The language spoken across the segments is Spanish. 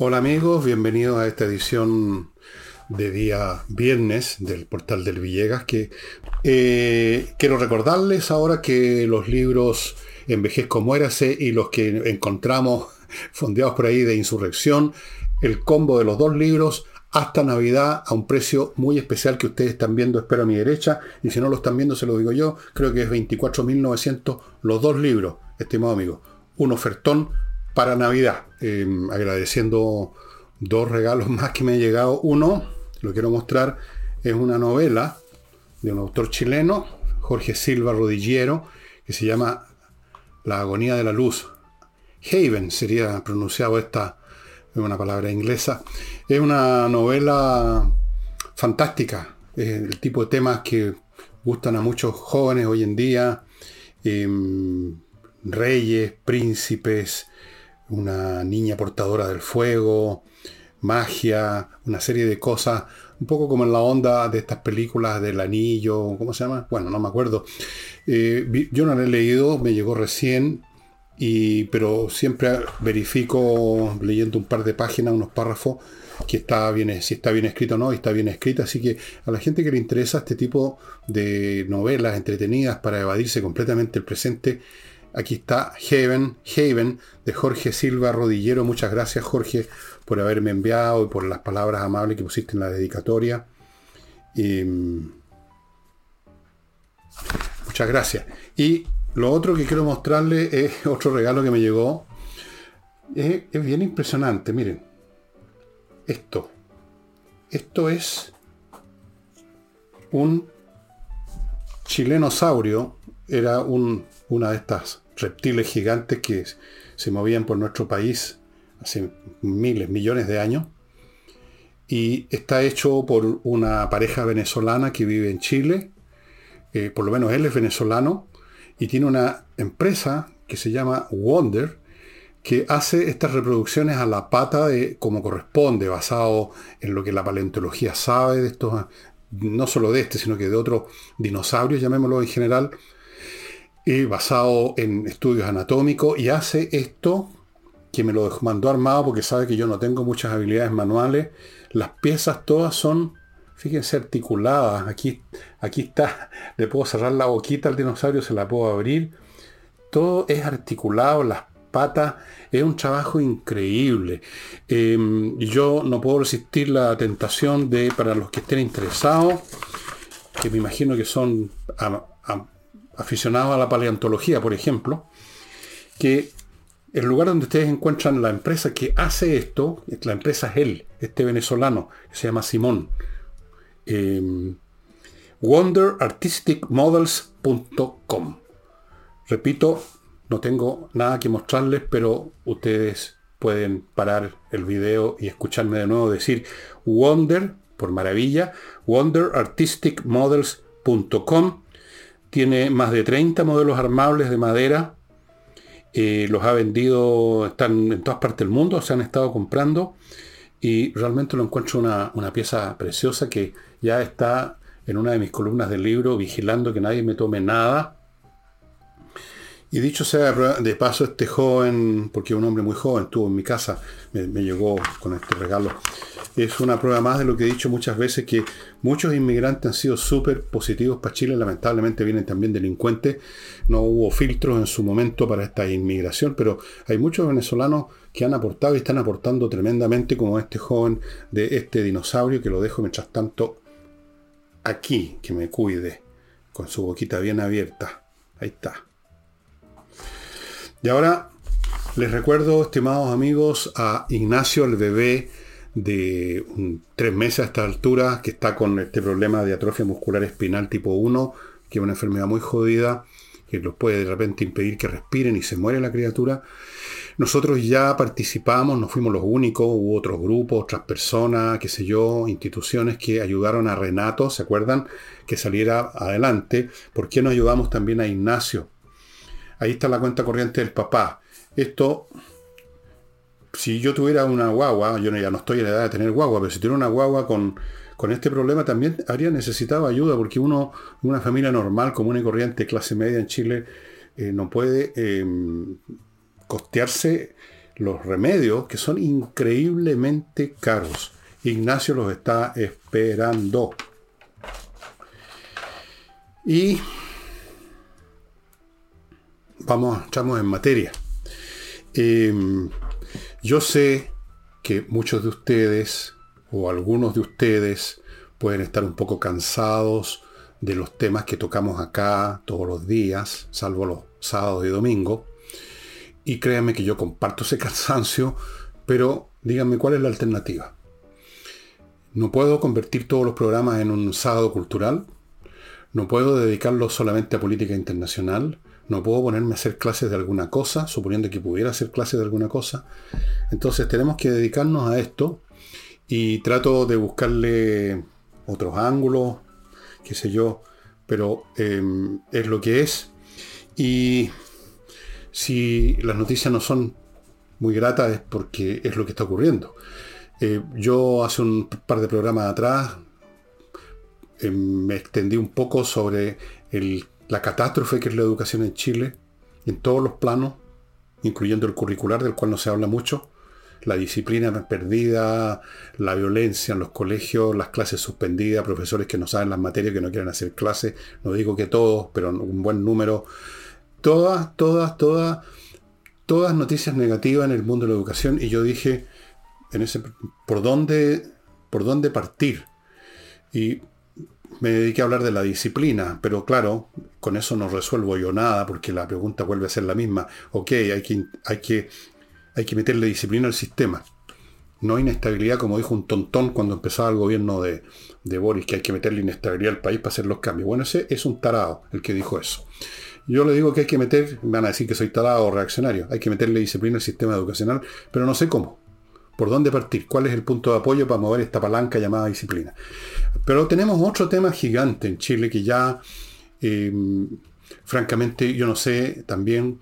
Hola amigos, bienvenidos a esta edición de día viernes del portal del Villegas que eh, quiero recordarles ahora que los libros Envejezco Muérase y los que encontramos fondeados por ahí de Insurrección, el combo de los dos libros hasta Navidad a un precio muy especial que ustedes están viendo, espero a mi derecha, y si no lo están viendo se lo digo yo, creo que es 24.900 los dos libros, estimado amigo. Un ofertón para Navidad, em, agradeciendo dos regalos más que me han llegado. Uno, lo quiero mostrar, es una novela de un autor chileno, Jorge Silva Rodillero, que se llama La agonía de la luz. Haven sería pronunciado esta, es una palabra inglesa. Es una novela fantástica, es el tipo de temas que gustan a muchos jóvenes hoy en día, em, reyes, príncipes, una niña portadora del fuego, magia, una serie de cosas, un poco como en la onda de estas películas del anillo, ¿cómo se llama? Bueno, no me acuerdo. Eh, yo no la he leído, me llegó recién, y, pero siempre verifico leyendo un par de páginas, unos párrafos, que está bien, si está bien escrito o no, y está bien escrita. Así que a la gente que le interesa este tipo de novelas entretenidas para evadirse completamente el presente, aquí está Haven, Haven de Jorge Silva Rodillero. Muchas gracias Jorge por haberme enviado y por las palabras amables que pusiste en la dedicatoria. Mm, muchas gracias. Y lo otro que quiero mostrarle es otro regalo que me llegó. Es, bien impresionante, miren. Esto. Esto es un chilenosaurio. Era un, una de estas reptiles gigantes que se movían por nuestro país hace miles, millones de años. Y está hecho por una pareja venezolana que vive en Chile. Eh, por lo menos él es venezolano y tiene una empresa que se llama Wonder, que hace estas reproducciones a la pata de como corresponde, basado en lo que la paleontología sabe de estos, no solo de este, sino que de otros dinosaurios, llamémoslo en general, y basado en estudios anatómicos, y hace esto que me lo mandó armado porque sabe que yo no tengo muchas habilidades manuales. Las piezas todas son Fíjense articuladas. Aquí, aquí está. Le puedo cerrar la boquita al dinosaurio, se la puedo abrir. Todo es articulado, las patas. Es un trabajo increíble. Em, yo no puedo resistir la tentación de, para los que estén interesados, que me imagino que son aficionados a la paleontología, por ejemplo, que el lugar donde ustedes encuentran la empresa que hace esto, la empresa es él, este venezolano, que se llama Simón. Em, wonderartisticmodels.com. Repito, no tengo nada que mostrarles, pero ustedes pueden parar el video y escucharme de nuevo decir Wonder, por maravilla, wonderartisticmodels.com. Tiene más de 30 modelos armables de madera. Eh, los ha vendido, están en todas partes del mundo, se han estado comprando y realmente lo encuentro una, una, pieza preciosa que ya está en una de mis columnas del libro, vigilando que nadie me tome nada. Y dicho sea de paso, este joven, porque un hombre muy joven, estuvo en mi casa, me, me llegó con este regalo. Es una prueba más de lo que he dicho muchas veces, que muchos inmigrantes han sido súper positivos para Chile, lamentablemente vienen también delincuentes, no hubo filtros en su momento para esta inmigración, pero hay muchos venezolanos que han aportado y están aportando tremendamente, como este joven de este dinosaurio, que lo dejo mientras tanto aquí, que me cuide, con su boquita bien abierta. Ahí está. Y ahora les recuerdo, estimados amigos, a Ignacio, el bebé de tres meses a esta altura, que está con este problema de atrofia muscular espinal tipo 1, que es una enfermedad muy jodida, que los puede de repente impedir que respiren y se muere la criatura. Nosotros ya participamos, no fuimos los únicos, hubo otros grupos, otras personas, qué sé yo, instituciones que ayudaron a Renato, ¿se acuerdan? Que saliera adelante. ¿Por qué no ayudamos también a Ignacio? Ahí está la cuenta corriente del papá. Esto, si yo tuviera una guagua, yo ya no estoy en la edad de tener guagua, pero si tuviera una guagua con, con este problema también habría necesitado ayuda, porque uno, una familia normal, común y corriente, clase media en Chile, eh, no puede... Em, costearse los remedios que son increíblemente caros. Ignacio los está esperando. Y vamos, echamos en materia. Em, yo sé que muchos de ustedes o algunos de ustedes pueden estar un poco cansados de los temas que tocamos acá todos los días, salvo los sábados y domingos. Y créanme que yo comparto ese cansancio, pero díganme cuál es la alternativa. No puedo convertir todos los programas en un sábado cultural. No puedo dedicarlos solamente a política internacional. No puedo ponerme a hacer clases de alguna cosa, suponiendo que pudiera hacer clases de alguna cosa. Entonces tenemos que dedicarnos a esto y trato de buscarle otros ángulos, qué sé yo, pero em, es lo que es. Y si las noticias no son muy gratas es porque es lo que está ocurriendo. Eh, yo hace un par de programas atrás em, me extendí un poco sobre la catástrofe que es la educación en Chile, en todos los planos, incluyendo el curricular, del cual no se habla mucho la disciplina perdida, la violencia en los colegios, las clases suspendidas, profesores que no saben las materias, que no quieren hacer clases, no digo que todos, pero un buen número. Todas, todas, todas, todas noticias negativas en el mundo de la educación y yo dije, en ese, ¿por dónde, por dónde partir? Y me dediqué a hablar de la disciplina, pero claro, con eso no resuelvo yo nada, porque la pregunta vuelve a ser la misma. Ok, hay que, hay que hay que meterle disciplina al sistema. No inestabilidad, como dijo un tontón cuando empezaba el gobierno de, Boris, que hay que meterle inestabilidad al país para hacer los cambios. Bueno, ese es un tarado el que dijo eso. Yo le digo que hay que meter, van a decir que soy tarado o reaccionario, hay que meterle disciplina al sistema educacional, pero no sé cómo. ¿Por dónde partir? ¿Cuál es el punto de apoyo para mover esta palanca llamada disciplina? Pero tenemos otro tema gigante en Chile que ya, eh, francamente, yo no sé también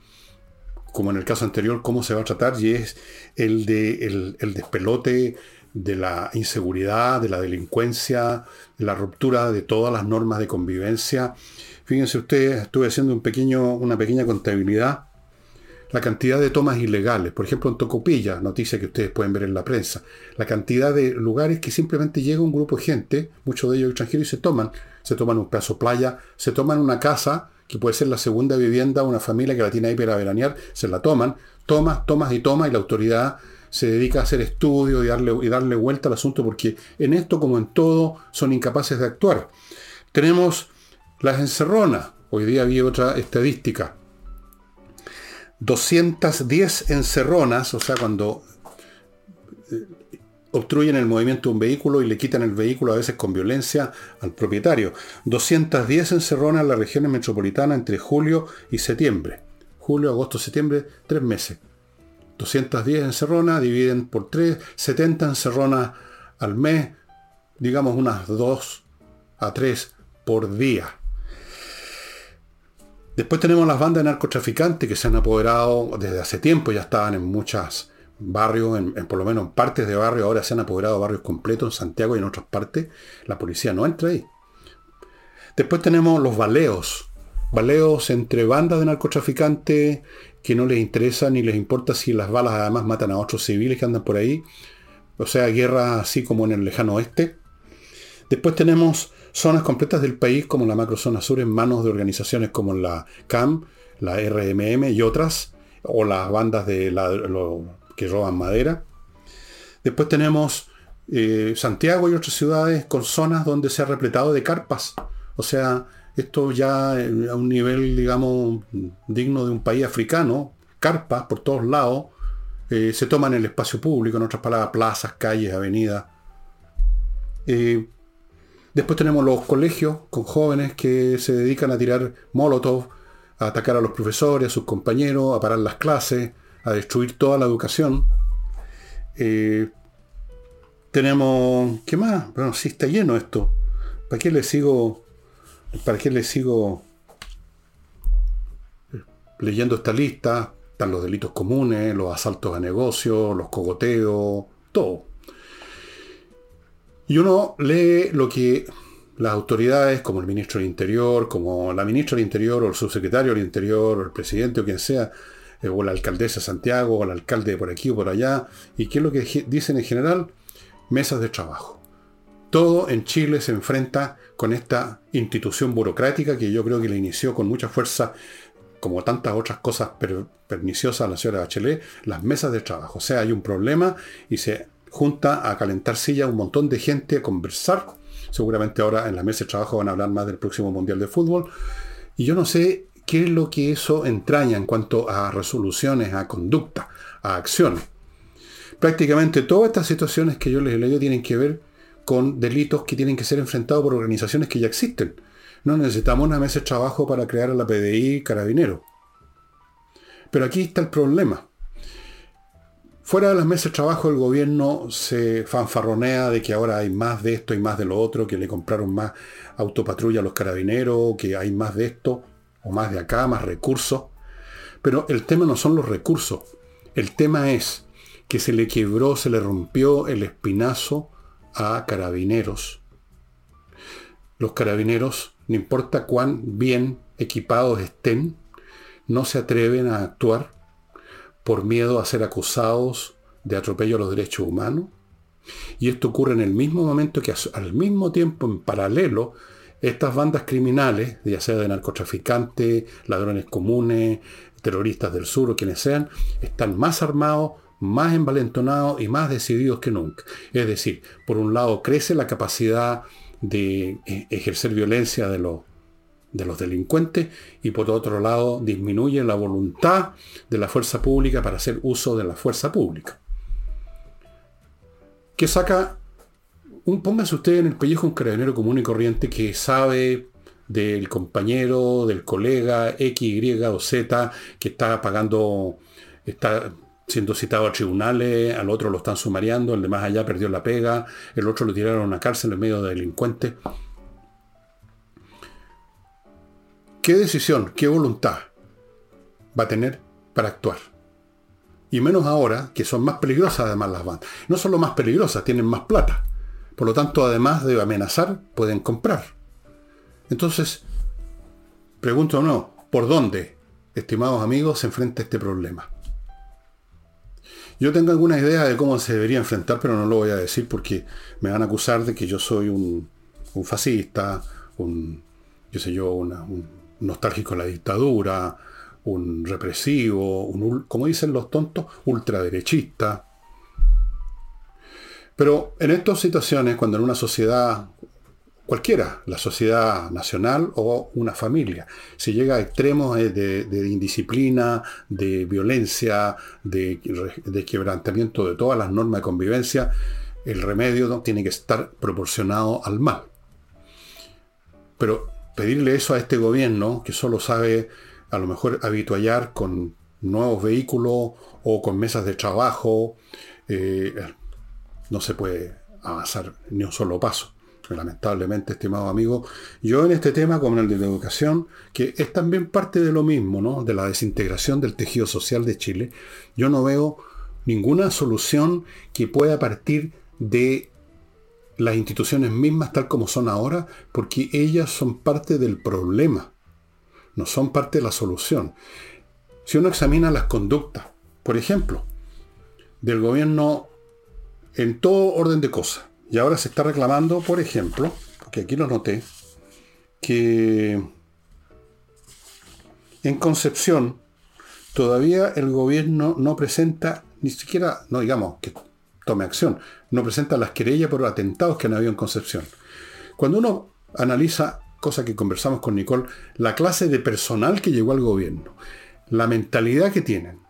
como en el caso anterior, cómo se va a tratar y es el, de, el, despelote de la inseguridad, de la delincuencia, de la ruptura de todas las normas de convivencia. Fíjense ustedes, estuve haciendo un pequeño, una pequeña contabilidad. La cantidad de tomas ilegales, por ejemplo en Tocopilla, noticia que ustedes pueden ver en la prensa, la cantidad de lugares que simplemente llega un grupo de gente, muchos de ellos extranjeros, y se toman, se toman un pedazo playa, se toman una casa, que puede ser la segunda vivienda, una familia que la tiene ahí para veranear, se la toman, tomas, tomas y tomas, y la autoridad se dedica a hacer estudios y darle, y darle vuelta al asunto, porque en esto, como en todo, son incapaces de actuar. Tenemos las encerronas. Hoy día había otra estadística. 210 encerronas, o sea, cuando eh, obstruyen el movimiento de un vehículo y le quitan el vehículo a veces con violencia al propietario. 210 encerronas en las regiones metropolitanas entre julio y septiembre. Julio, agosto, septiembre, tres meses. 210 encerronas dividen por 3, 70 encerronas al mes, digamos unas 2 a 3 por día. Después tenemos las bandas de narcotraficantes que se han apoderado desde hace tiempo, ya estaban en muchas barrios, en, por lo menos en partes de barrio, ahora se han apoderado barrios completos en Santiago y en otras partes, la policía no entra ahí. Después tenemos los baleos, baleos entre bandas de narcotraficantes que no les interesa ni les importa si las balas además matan a otros civiles que andan por ahí, o sea, guerra así como en el lejano oeste. Después tenemos zonas completas del país como la macrozona sur en manos de organizaciones como la CAM, la RMM y otras, o las bandas de la, que roban madera. Después tenemos eh, Santiago y otras ciudades con zonas donde se ha repletado de carpas. O sea, esto ya eh, a un nivel, digamos, digno de un país africano, carpas por todos lados, eh, se toman el espacio público, en otras palabras, plazas, calles, avenidas. Después tenemos los colegios con jóvenes que se dedican a tirar molotov, a atacar a los profesores, a sus compañeros, a parar las clases, a destruir toda la educación. Eh, tenemos. ¿Qué más? Bueno, sí está lleno esto. ¿Para qué le sigo? ¿Para qué le sigo leyendo esta lista? Están los delitos comunes, los asaltos a negocios, los cogoteos, todo. Y uno lee lo que las autoridades, como el ministro del Interior, como la ministra del Interior, o el subsecretario del Interior, o el presidente, o quien sea, eh, o la alcaldesa de Santiago, o el alcalde de por aquí o por allá. ¿Y qué es lo que dicen en general? Mesas de trabajo. Todo en Chile se enfrenta con esta institución burocrática que yo creo que le inició con mucha fuerza, como tantas otras cosas perniciosas a la señora Bachelet, las mesas de trabajo. O sea, hay un problema y se junta a calentar silla un montón de gente a conversar. Seguramente ahora en la mesa de trabajo van a hablar más del próximo Mundial de Fútbol. Y yo no sé qué es lo que eso entraña en cuanto a resoluciones, a conducta, a acciones. Prácticamente todas estas situaciones que yo les he leído tienen que ver con delitos que tienen que ser enfrentados por organizaciones que ya existen. No necesitamos una mesa de trabajo para crear a la PDI carabinero. Pero aquí está el problema. Fuera de las mesas de trabajo, el gobierno se fanfarronea de que ahora hay más de esto y más de lo otro, que le compraron más autopatrulla a los carabineros, que hay más de esto o más de acá, más recursos. Pero el tema no son los recursos. El tema es que se le quebró, se le rompió el espinazo a carabineros. Los carabineros, no importa cuán bien equipados estén, no se atreven a actuar por miedo a ser acusados de atropello a los derechos humanos. Y esto ocurre en el mismo momento que al mismo tiempo, en paralelo, estas bandas criminales, ya sea de narcotraficantes, ladrones comunes, terroristas del sur o quienes sean, están más armados, más envalentonados y más decididos que nunca. Es decir, por un lado crece la capacidad de eh, ejercer violencia de los, de los delincuentes y por otro lado disminuye la voluntad de la fuerza pública para hacer uso de la fuerza pública. Que saca, un, póngase usted en el pellejo un carabinero común y corriente que sabe del compañero, del colega X, Y o Z que está pagando, está siendo citado a tribunales, al otro lo están sumariando, el de más allá perdió la pega, el otro lo tiraron a cárcel en medio de delincuentes. ¿Qué decisión, qué voluntad va a tener para actuar? Y menos ahora, que son más peligrosas además las bandas. No solo más peligrosas, tienen más plata. Por lo tanto, además de amenazar, pueden comprar. Entonces, pregunto no, ¿por dónde, estimados amigos, se enfrenta este problema? Yo tengo alguna idea de cómo se debería enfrentar, pero no lo voy a decir porque me van a acusar de que yo soy un, fascista, un, yo sé yo, un nostálgico de la dictadura, un represivo, un, como dicen los tontos, ultraderechista. Pero en estas situaciones, cuando en una sociedad cualquiera, la sociedad nacional o una familia. Si llega a extremos de, indisciplina, de violencia, de, quebrantamiento de todas las normas de convivencia, el remedio tiene que estar proporcionado al mal. Pero pedirle eso a este gobierno, que solo sabe a lo mejor habituallar con nuevos vehículos o con mesas de trabajo, eh, no se puede avanzar ni un solo paso lamentablemente, estimado amigo, yo en este tema, como en el de la educación, que es también parte de lo mismo, ¿no? De la desintegración del tejido social de Chile, yo no veo ninguna solución que pueda partir de las instituciones mismas tal como son ahora, porque ellas son parte del problema, no son parte de la solución. Si uno examina las conductas, por ejemplo, del gobierno en todo orden de cosas, y ahora se está reclamando, por ejemplo, que aquí lo noté, que en Concepción todavía el gobierno no presenta, ni siquiera, no digamos que tome acción, no presenta las querellas por atentados que han habido en Concepción. Cuando uno analiza, cosa que conversamos con Nicole, la clase de personal que llegó al gobierno, la mentalidad que tienen,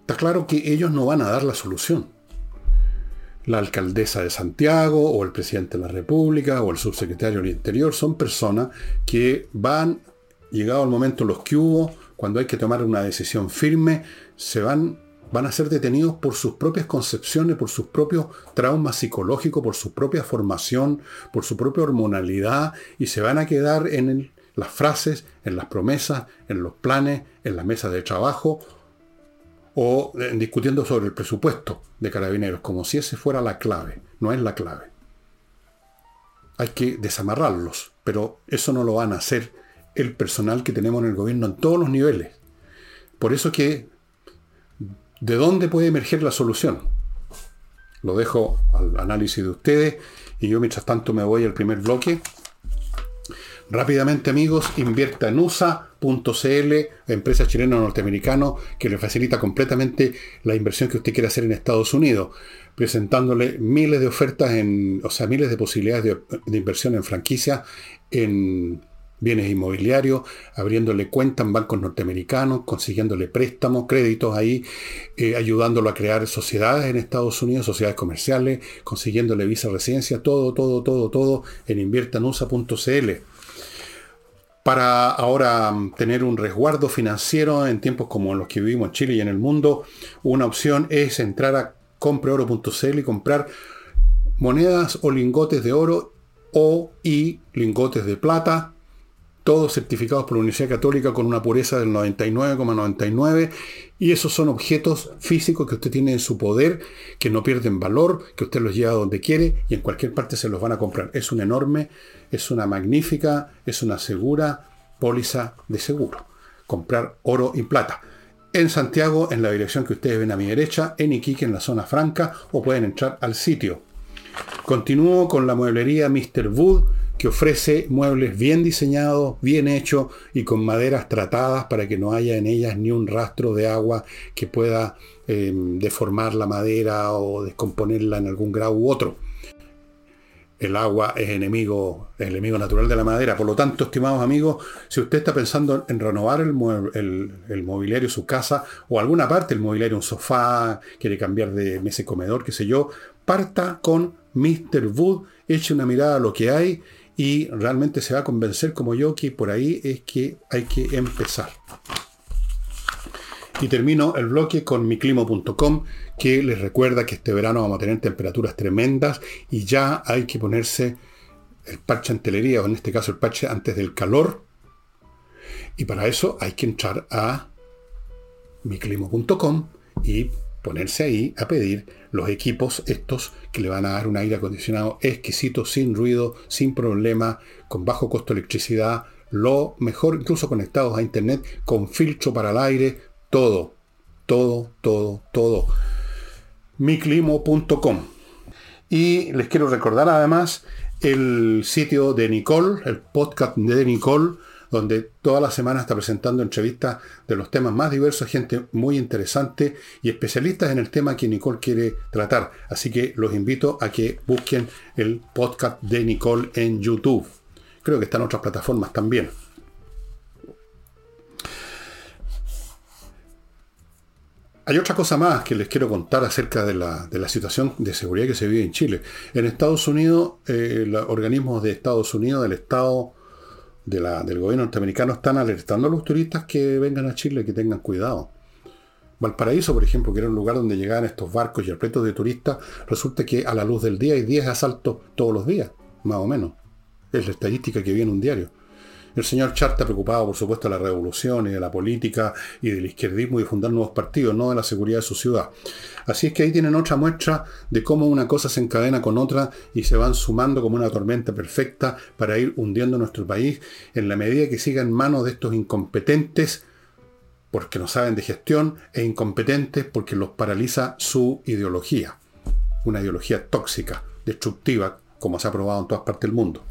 está claro que ellos no van a dar la solución la alcaldesa de Santiago o el presidente de la República o el subsecretario del Interior son personas que van, llegado el momento los que hubo, cuando hay que tomar una decisión firme, se van, van a ser detenidos por sus propias concepciones, por sus propios traumas psicológicos, por su propia formación, por su propia hormonalidad y se van a quedar en las frases, en las promesas, en los planes, en las mesas de trabajo o eh, discutiendo sobre el presupuesto de carabineros, como si ese fuera la clave. No es la clave. Hay que desamarrarlos, pero eso no lo van a hacer el personal que tenemos en el gobierno en todos los niveles. Por eso que, ¿de dónde puede emerger la solución? Lo dejo al análisis de ustedes y yo mientras tanto me voy al primer bloque. Rápidamente amigos, invierta en USA.cl, empresa chilena norteamericana que le facilita completamente la inversión que usted quiere hacer en Estados Unidos, presentándole miles de ofertas, en, o sea, miles de posibilidades de, de inversión en franquicia, en bienes inmobiliarios, abriéndole cuenta en bancos norteamericanos, consiguiéndole préstamos, créditos ahí, eh, ayudándolo a crear sociedades en Estados Unidos, sociedades comerciales, consiguiéndole visa residencia, todo, todo, todo, todo en inviertanusa.cl. Para ahora mm, tener un resguardo financiero en tiempos como los que vivimos en Chile y en el mundo, una opción es entrar a compreoro.cl y comprar monedas o lingotes de oro o y lingotes de plata todos certificados por la Universidad Católica con una pureza del 99,99 y esos son objetos físicos que usted tiene en su poder, que no pierden valor, que usted los lleva donde quiere y en cualquier parte se los van a comprar. Es una enorme, es una magnífica, es una segura póliza de seguro. Comprar oro y plata. En Santiago, en la dirección que ustedes ven a mi derecha, en Iquique, en la zona franca, o pueden entrar al sitio. Continúo con la mueblería Mr. Wood que ofrece muebles bien diseñados, bien hechos y con maderas tratadas para que no haya en ellas ni un rastro de agua que pueda eh, deformar la madera o descomponerla en algún grado u otro. El agua es enemigo, enemigo natural de la madera. Por lo tanto, estimados amigos, si usted está pensando en renovar el, el, el mobiliario, su casa o alguna parte del mobiliario, un sofá, quiere cambiar de mesa y comedor, qué sé yo, parta con Mr. Wood, eche una mirada a lo que hay y realmente se va a convencer como yo que por ahí es que hay que empezar. Y termino el bloque con miclimo.com que les recuerda que este verano vamos a tener temperaturas tremendas y ya hay que ponerse el parche antelería, o en este caso el parche antes del calor. Y para eso hay que entrar a miclimo.com y ponerse ahí a pedir los equipos estos que le van a dar un aire acondicionado exquisito, sin ruido, sin problema, con bajo costo de electricidad, lo mejor, incluso conectados a internet, con filtro para el aire, todo, todo, todo, todo. miclimo.com. Y les quiero recordar además el sitio de Nicole, el podcast de Nicole, donde toda la semana está presentando entrevistas de los temas más diversos, gente muy interesante y especialistas en el tema que Nicole quiere tratar. Así que los invito a que busquen el podcast de Nicole en YouTube. Creo que está en otras plataformas también. Hay otra cosa más que les quiero contar acerca de la, situación de seguridad que se vive en Chile. En Estados Unidos, eh, los organismos de Estados Unidos, del Estado del gobierno norteamericano están alertando a los turistas que vengan a Chile, que tengan cuidado. Valparaíso, por ejemplo, que era un lugar donde llegaban estos barcos y repletos de turistas, resulta que a la luz del día hay 10 asaltos todos los días, más o menos. Es la estadística que viene un diario. El señor Char está preocupado, por supuesto, de la revolución y de la política y del izquierdismo y de fundar nuevos partidos, no de la seguridad de su ciudad. Así es que ahí tienen otra muestra de cómo una cosa se encadena con otra y se van sumando como una tormenta perfecta para ir hundiendo nuestro país en la medida que siga en manos de estos incompetentes porque no saben de gestión e incompetentes porque los paraliza su ideología. Una ideología tóxica, destructiva, como se ha probado en todas partes del mundo.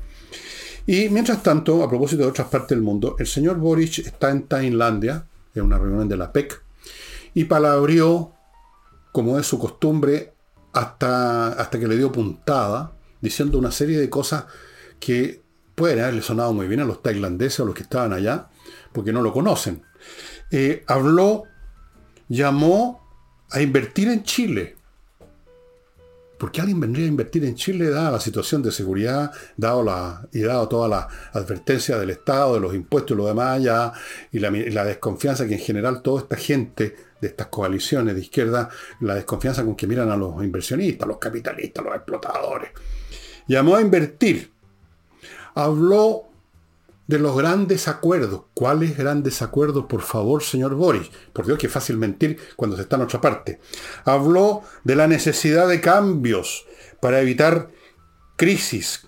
Y mientras tanto, a propósito de otras partes del mundo, el señor Boric está en Tailandia, en una reunión de la PEC, y palabrió, como es su costumbre, hasta, hasta que le dio puntada, diciendo una serie de cosas que pueden haberle sonado muy bien a los tailandeses o los que estaban allá, porque no lo conocen. Eh, habló, llamó a invertir en Chile. ¿Por qué alguien vendría a invertir en Chile dada la situación de seguridad, dado la, y dado toda la advertencia del Estado, de los impuestos y lo demás ya, y la, la, desconfianza que en general toda esta gente de estas coaliciones de izquierda, la desconfianza con que miran a los inversionistas, los capitalistas, los explotadores? Llamó a invertir. Habló de los grandes acuerdos. ¿Cuáles grandes acuerdos, por favor, señor Boris? Por Dios, que fácil mentir cuando se está en otra parte. Habló de la necesidad de cambios para evitar crisis,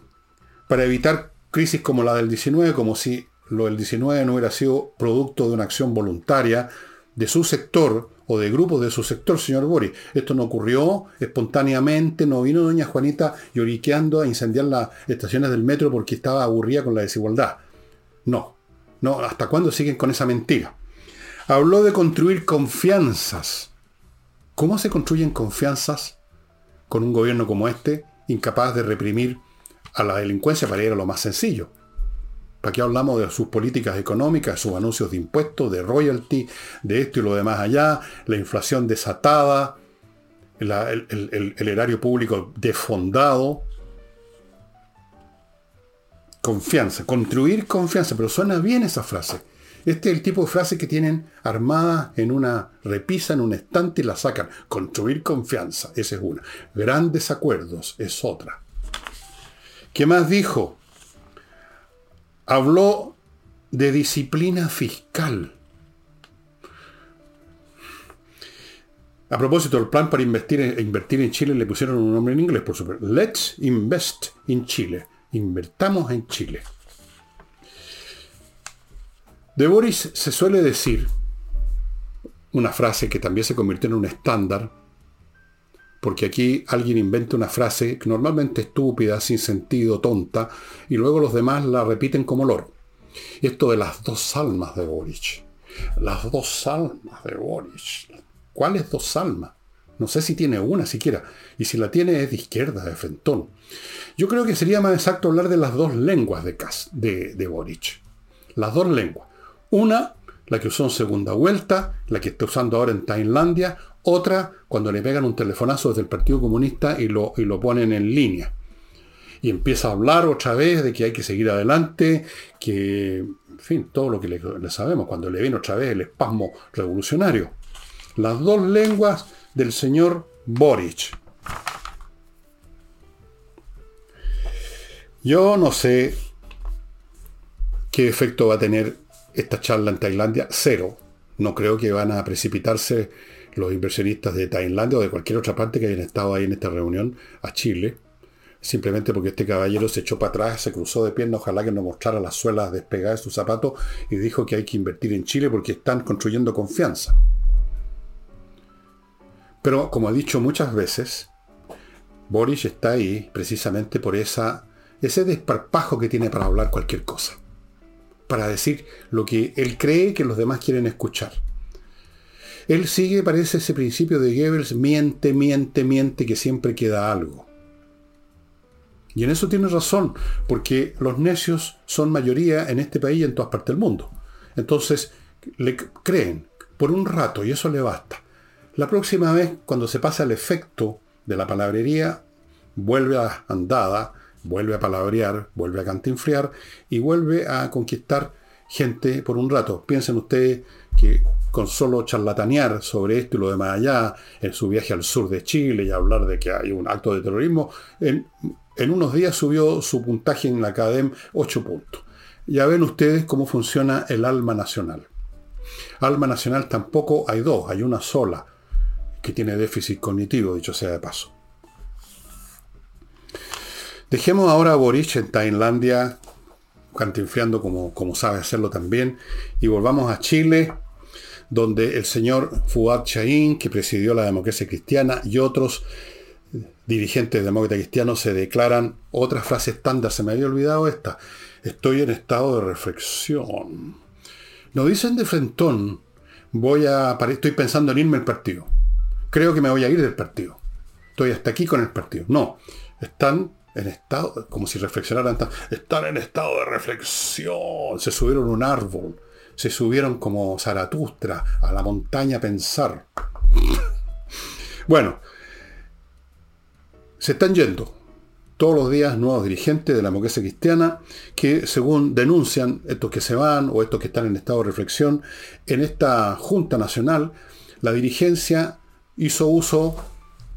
para evitar crisis como la del 19, como si lo del 19 no hubiera sido producto de una acción voluntaria de su sector o de grupos de su sector, señor Boris. Esto no ocurrió espontáneamente, no vino doña Juanita lloriqueando a incendiar las estaciones del metro porque estaba aburrida con la desigualdad. No, no, ¿hasta cuándo siguen con esa mentira? Habló de construir confianzas. ¿Cómo se construyen confianzas con un gobierno como este, incapaz de reprimir a la delincuencia para ir a lo más sencillo? ¿Para qué hablamos de sus políticas económicas, sus anuncios de impuestos, de royalty, de esto y lo demás allá, la inflación desatada, el, el, erario público desfondado? Confianza, construir confianza, pero suena bien esa frase. Este es el tipo de frase que tienen armadas en una repisa, en un estante y la sacan. Construir confianza, esa es una. Grandes acuerdos es otra. ¿Qué más dijo? habló de disciplina fiscal. A propósito, el plan para invertir invertir en Chile le pusieron un nombre en inglés, por supuesto. Let's invest in Chile. Invertamos en Chile. De Boris se suele decir una frase que también se convirtió en un estándar, porque aquí alguien inventa una frase normalmente estúpida, sin sentido, tonta, y luego los demás la repiten como loro. Esto de las dos almas de Boric. Las dos almas de Boric. ¿Cuáles dos almas? No sé si tiene una siquiera. Y si la tiene es de izquierda, de Fentón. Yo creo que sería más exacto hablar de las dos lenguas de, de, de Boric. Las dos lenguas. Una, la que usó en segunda vuelta, la que está usando ahora en Tailandia, otra, cuando le pegan un telefonazo desde el Partido Comunista y lo, y lo ponen en línea. Y empieza a hablar otra vez de que hay que seguir adelante, que, en fin, todo lo que le, sabemos, cuando le viene otra vez el espasmo revolucionario. Las dos lenguas del señor Boric. Yo no sé qué efecto va a tener esta charla en Tailandia. Cero. No creo que van a precipitarse los inversionistas de Tailandia o de cualquier otra parte que hayan estado ahí en esta reunión a Chile, simplemente porque este caballero se echó para atrás, se cruzó de pierna, ojalá que nos mostrara las suelas despegadas de sus zapatos y dijo que hay que invertir en Chile porque están construyendo confianza. Pero como he dicho muchas veces, Boris está ahí precisamente por esa, ese desparpajo que tiene para hablar cualquier cosa. Para decir lo que él cree que los demás quieren escuchar. Él sigue, parece, ese principio de Goebbels, miente, miente, miente, que siempre queda algo. Y en eso tiene razón, porque los necios son mayoría en este país y en todas partes del mundo. Entonces, le creen por un rato y eso le basta. La próxima vez, cuando se pasa el efecto de la palabrería, vuelve a andada, vuelve a palabrear, vuelve a cantinfriar y vuelve a conquistar gente por un rato. Piensen ustedes que con solo charlatanear sobre esto y lo demás allá, en su viaje al sur de Chile y hablar de que hay un acto de terrorismo, en, unos días subió su puntaje en la Academ 8 puntos. Ya ven ustedes cómo funciona el alma nacional. Alma nacional tampoco hay dos, hay una sola, que tiene déficit cognitivo, dicho sea de paso. Dejemos ahora a Boric en Tailandia, cantinfriando como, como sabe hacerlo también, y volvamos a Chile donde el señor Fuad Chaín, que presidió la democracia cristiana, y otros dirigentes demócratas cristianos se declaran otras frases estándar. Se me había olvidado esta. Estoy en estado de reflexión. No dicen de frentón, voy a, estoy pensando en irme al partido. Creo que me voy a ir del partido. Estoy hasta aquí con el partido. No, están en estado, como si reflexionaran, están en estado de reflexión. Se subieron a un árbol se subieron como Zaratustra a la montaña a pensar. bueno, se están yendo todos los días nuevos dirigentes de la democracia cristiana que según denuncian estos que se van o estos que están en estado de reflexión, en esta Junta Nacional, la dirigencia hizo uso,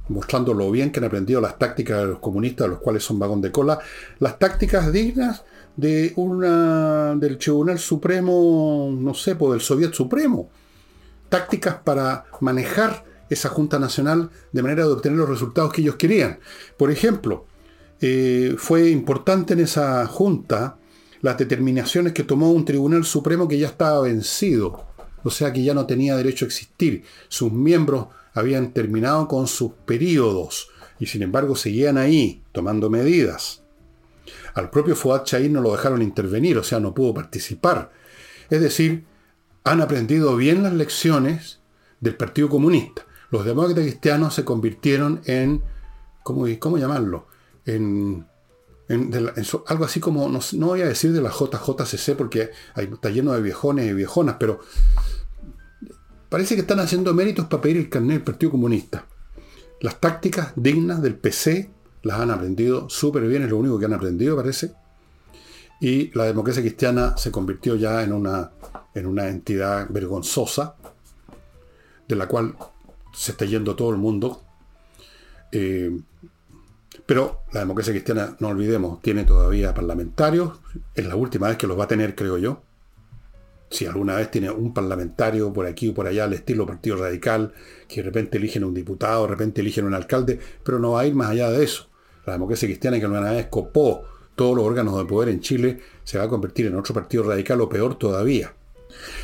mostrando lo bien que han aprendido las tácticas de los comunistas, los cuales son vagón de cola, las tácticas dignas de una, del Tribunal Supremo, no sé, pues del Soviet Supremo. Tácticas para manejar esa Junta Nacional de manera de obtener los resultados que ellos querían. Por ejemplo, eh, fue importante en esa Junta las determinaciones que tomó un Tribunal Supremo que ya estaba vencido. O sea que ya no tenía derecho a existir. Sus miembros habían terminado con sus periodos y sin embargo seguían ahí, tomando medidas. Al propio Fuad Chair no lo dejaron intervenir, o sea, no pudo participar. Es decir, han aprendido bien las lecciones del Partido Comunista. Los demócratas cristianos se convirtieron en, ¿cómo, cómo llamarlo? En, algo así como, no, voy a decir de la JJCC porque está lleno de viejones y viejonas, pero parece que están haciendo méritos para pedir el carnet del Partido Comunista. Las tácticas dignas del PC las han aprendido súper bien, es lo único que han aprendido, parece. Y la democracia cristiana se convirtió ya en una, en una entidad vergonzosa, de la cual se está yendo todo el mundo. Eh, pero la democracia cristiana, no olvidemos, tiene todavía parlamentarios. Es la última vez que los va a tener, creo yo. Si alguna vez tiene un parlamentario por aquí o por allá, al estilo Partido Radical, que de repente eligen un diputado, de repente eligen un alcalde, pero no va a ir más allá de eso. La democracia cristiana que alguna vez copó todos los órganos de poder en Chile, se va a convertir en otro partido radical o peor todavía.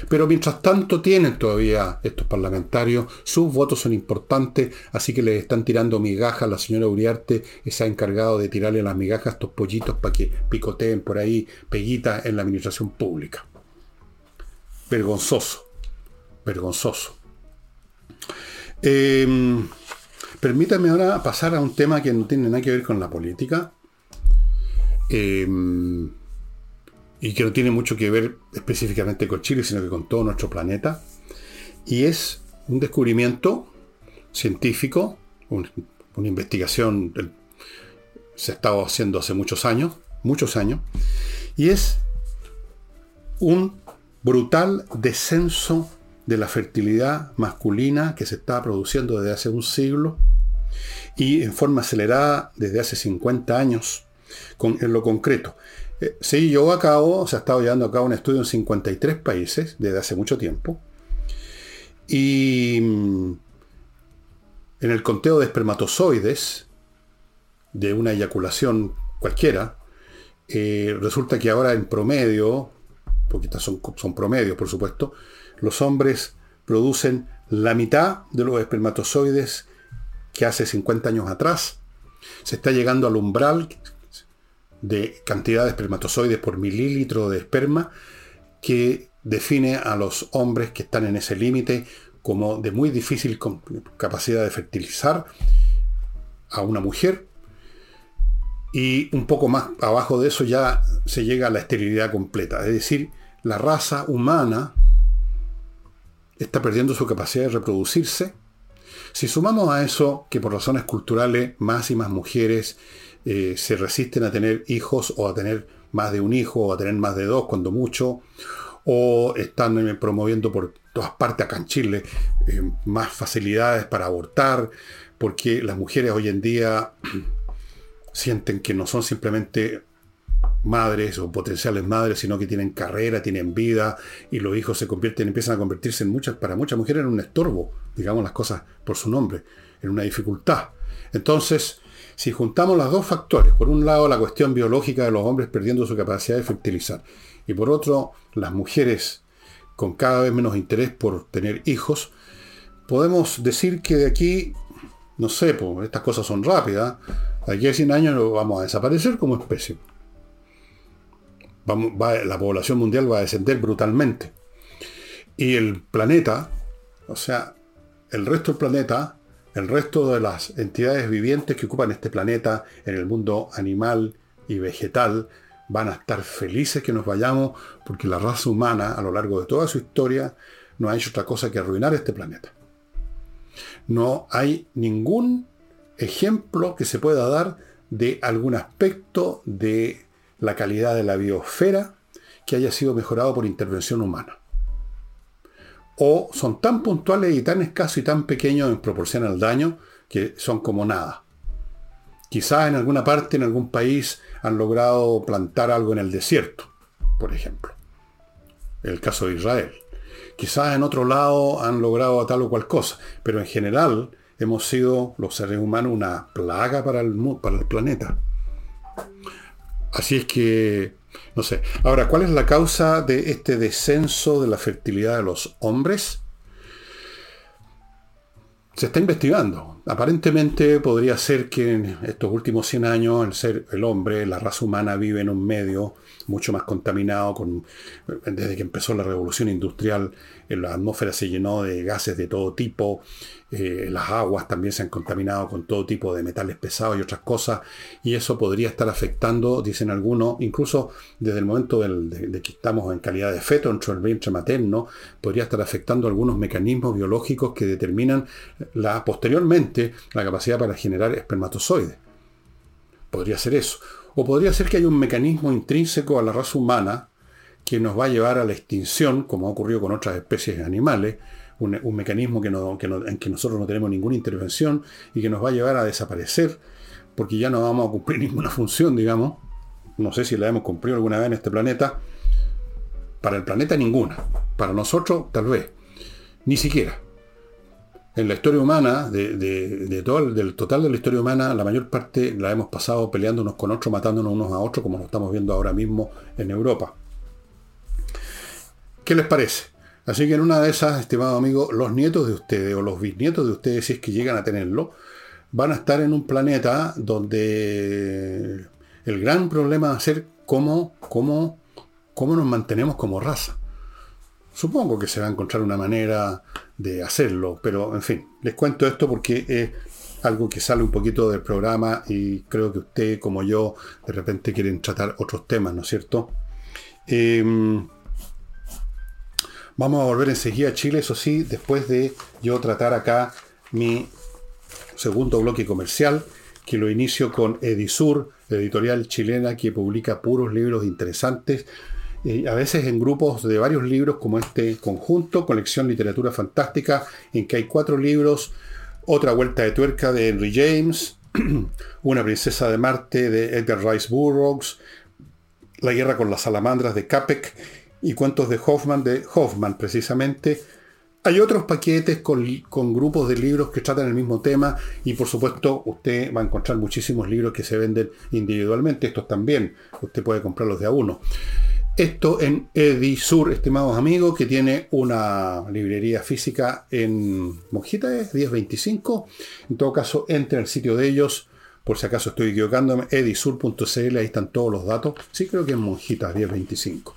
Pero mientras tanto tienen todavía estos parlamentarios, sus votos son importantes, así que les están tirando migajas. La señora Uriarte se ha encargado de tirarle las migajas a estos pollitos para que picoteen por ahí peguitas en la administración pública. Vergonzoso, vergonzoso. Eh, permítame ahora pasar a un tema que no tiene nada que ver con la política. Eh, y que no tiene mucho que ver específicamente con Chile, sino que con todo nuestro planeta. Y es un descubrimiento científico, una investigación que se ha estado haciendo hace muchos años, muchos años, y es un brutal descenso de la fertilidad masculina que se está produciendo desde hace un siglo y en forma acelerada desde hace 50 años con, en lo concreto. Eh, sí, llevó a cabo, se ha estado llevando a cabo un estudio en 53 países desde hace mucho tiempo. Y mm, en el conteo de espermatozoides de una eyaculación cualquiera, eh, resulta que ahora en promedio, porque son, son promedios por supuesto, los hombres producen la mitad de los espermatozoides que hace 50 años atrás. Se está llegando al umbral de cantidad de espermatozoides por mililitro de esperma que define a los hombres que están en ese límite como de muy difícil capacidad de fertilizar a una mujer y un poco más abajo de eso ya se llega a la esterilidad completa. Es decir, la raza humana está perdiendo su capacidad de reproducirse. Si sumamos a eso que por razones culturales más y más mujeres eh, se resisten a tener hijos o a tener más de un hijo o a tener más de dos cuando mucho, o están promoviendo por todas partes acá en Chile eh, más facilidades para abortar, porque las mujeres hoy en día sienten que no son simplemente madres o potenciales madres, sino que tienen carrera, tienen vida y los hijos se convierten, empiezan a convertirse en muchas, para muchas mujeres en un estorbo, digamos las cosas por su nombre, en una dificultad. Entonces, si juntamos los dos factores, por un lado la cuestión biológica de los hombres perdiendo su capacidad de fertilizar, y por otro las mujeres con cada vez menos interés por tener hijos, podemos decir que de aquí, no sé, estas cosas son rápidas, de aquí a 100 años vamos a desaparecer como especie. La población mundial va a descender brutalmente. Y el planeta, o sea, el resto del planeta el resto de las entidades vivientes que ocupan este planeta en el mundo animal y vegetal van a estar felices que nos vayamos porque la raza humana a lo largo de toda su historia no ha hecho otra cosa que arruinar este planeta. No hay ningún ejemplo que se pueda dar de algún aspecto de la calidad de la biosfera que haya sido mejorado por intervención humana o son tan puntuales y tan escasos y tan pequeños en proporción al daño que son como nada. Quizás en alguna parte, en algún país, han logrado plantar algo en el desierto, por ejemplo. El caso de Israel. Quizás en otro lado han logrado tal o cual cosa, pero en general hemos sido los seres humanos una plaga para el, para el planeta. Así es que No sé. Ahora, ¿cuál es la causa de este descenso de la fertilidad de los hombres? Se está investigando. Aparentemente podría ser que en estos últimos 100 años el ser, el hombre, la raza humana vive en un medio mucho más contaminado. Con, desde que empezó la revolución industrial, la atmósfera se llenó de gases de todo tipo, eh, las aguas también se han contaminado con todo tipo de metales pesados y otras cosas, y eso podría estar afectando, dicen algunos, incluso desde el momento de, que estamos en calidad de feto dentro del vientre materno, podría estar afectando algunos mecanismos biológicos que determinan la, posteriormente la capacidad para generar espermatozoides. Podría ser eso. O podría ser que hay un mecanismo intrínseco a la raza humana que nos va a llevar a la extinción, como ha ocurrido con otras especies animales, un, mecanismo que en que nosotros no tenemos ninguna intervención y que nos va a llevar a desaparecer, porque ya no vamos a cumplir ninguna función, digamos. No sé si la hemos cumplido alguna vez en este planeta. Para el planeta ninguna. Para nosotros tal vez. Ni siquiera en la historia humana, de, todo, del total de la historia humana, la mayor parte la hemos pasado peleándonos con otros, matándonos unos a otros, como lo estamos viendo ahora mismo en Europa. ¿Qué les parece? Así que en una de esas, estimado amigo, los nietos de ustedes o los bisnietos de ustedes, si es que llegan a tenerlo, van a estar en un planeta donde el gran problema va a ser cómo, cómo, cómo nos mantenemos como raza. Supongo que se va a encontrar una manera de hacerlo, pero en fin, les cuento esto porque es algo que sale un poquito del programa y creo que usted, como yo, de repente quieren tratar otros temas, ¿no es cierto? Em, vamos a volver enseguida a Chile, eso sí, después de yo tratar acá mi segundo bloque comercial, que lo inicio con Edisur, editorial chilena que publica puros libros interesantes a veces en grupos de varios libros como este conjunto, colección literatura fantástica, en que hay cuatro libros, otra vuelta de tuerca de Henry James, una princesa de Marte de Edgar Rice Burroughs, la guerra con las salamandras de Capek y cuentos de Hoffman de Hoffman precisamente. Hay otros paquetes con, con, grupos de libros que tratan el mismo tema y por supuesto usted va a encontrar muchísimos libros que se venden individualmente, estos también, usted puede comprarlos de a uno. Esto en Edisur, estimados amigos, que tiene una librería física en Monjita, es 1025. En todo caso, entre al sitio de ellos, por si acaso estoy equivocándome, edisur.cl, ahí están todos los datos. Sí, creo que en Monjita, 1025.